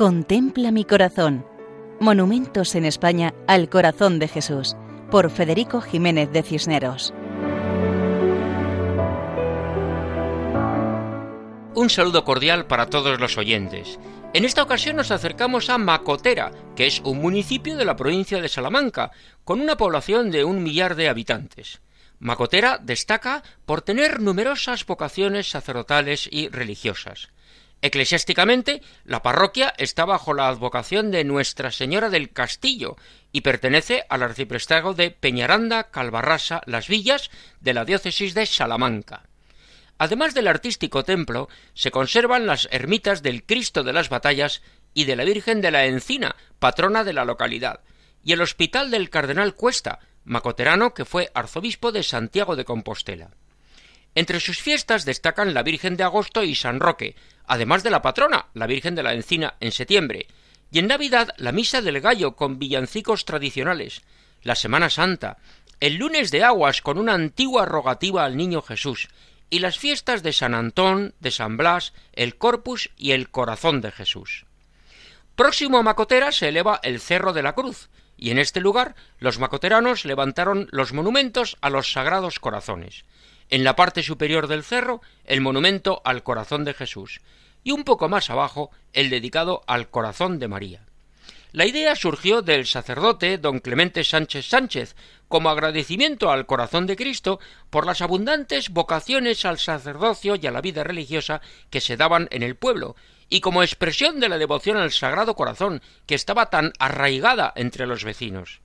Contempla mi corazón. Monumentos en España al corazón de Jesús, por Federico Jiménez de Cisneros. Un saludo cordial para todos los oyentes. En esta ocasión nos acercamos a Macotera, que es un municipio de la provincia de Salamanca, con una población de un millar de habitantes. Macotera destaca por tener numerosas vocaciones sacerdotales y religiosas. Eclesiásticamente, la parroquia está bajo la advocación de Nuestra Señora del Castillo y pertenece al arciprestazgo de Peñaranda, Calvarrasa, Las Villas, de la diócesis de Salamanca. Además del artístico templo, se conservan las ermitas del Cristo de las Batallas y de la Virgen de la Encina, patrona de la localidad, y el Hospital del Cardenal Cuesta, macoterano que fue arzobispo de Santiago de Compostela. Entre sus fiestas destacan la Virgen de Agosto y San Roque, además de la patrona, la Virgen de la Encina, en septiembre, y en Navidad la Misa del Gallo con villancicos tradicionales, la Semana Santa, el lunes de aguas con una antigua rogativa al Niño Jesús, y las fiestas de San Antón, de San Blas, el Corpus y el Corazón de Jesús. Próximo a Macotera se eleva el Cerro de la Cruz, y en este lugar los macoteranos levantaron los monumentos a los sagrados corazones. En la parte superior del cerro, el monumento al corazón de Jesús, y un poco más abajo el dedicado al corazón de María. La idea surgió del sacerdote don Clemente Sánchez Sánchez, como agradecimiento al corazón de Cristo por las abundantes vocaciones al sacerdocio y a la vida religiosa que se daban en el pueblo, y como expresión de la devoción al Sagrado Corazón que estaba tan arraigada entre los vecinos.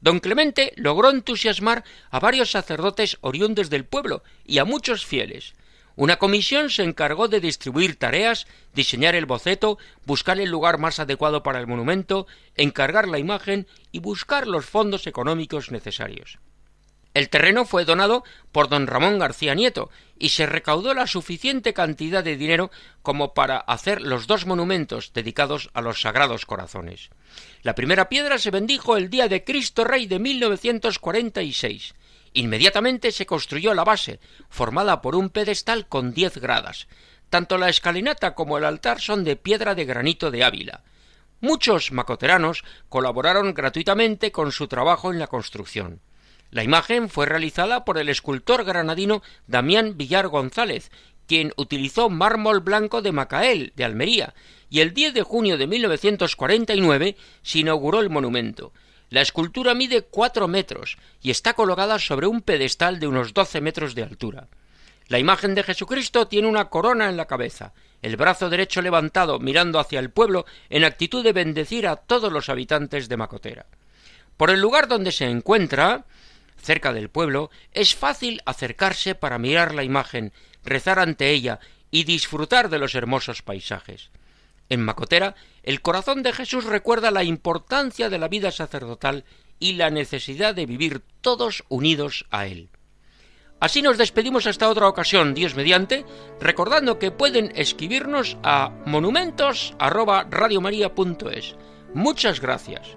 Don Clemente logró entusiasmar a varios sacerdotes oriundes del pueblo y a muchos fieles. Una comisión se encargó de distribuir tareas, diseñar el boceto, buscar el lugar más adecuado para el monumento, encargar la imagen y buscar los fondos económicos necesarios. El terreno fue donado por don Ramón García Nieto y se recaudó la suficiente cantidad de dinero como para hacer los dos monumentos dedicados a los Sagrados Corazones. La primera piedra se bendijo el día de Cristo Rey de 1946. Inmediatamente se construyó la base, formada por un pedestal con diez gradas. Tanto la escalinata como el altar son de piedra de granito de Ávila. Muchos macoteranos colaboraron gratuitamente con su trabajo en la construcción. La imagen fue realizada por el escultor granadino Damián Villar González, quien utilizó mármol blanco de Macael, de Almería, y el 10 de junio de 1949 se inauguró el monumento. La escultura mide cuatro metros y está colocada sobre un pedestal de unos doce metros de altura. La imagen de Jesucristo tiene una corona en la cabeza, el brazo derecho levantado mirando hacia el pueblo en actitud de bendecir a todos los habitantes de Macotera. Por el lugar donde se encuentra, cerca del pueblo, es fácil acercarse para mirar la imagen, rezar ante ella y disfrutar de los hermosos paisajes. En Macotera, el corazón de Jesús recuerda la importancia de la vida sacerdotal y la necesidad de vivir todos unidos a Él. Así nos despedimos hasta otra ocasión, Dios mediante, recordando que pueden escribirnos a monumentos@radiomaria.es. Muchas gracias.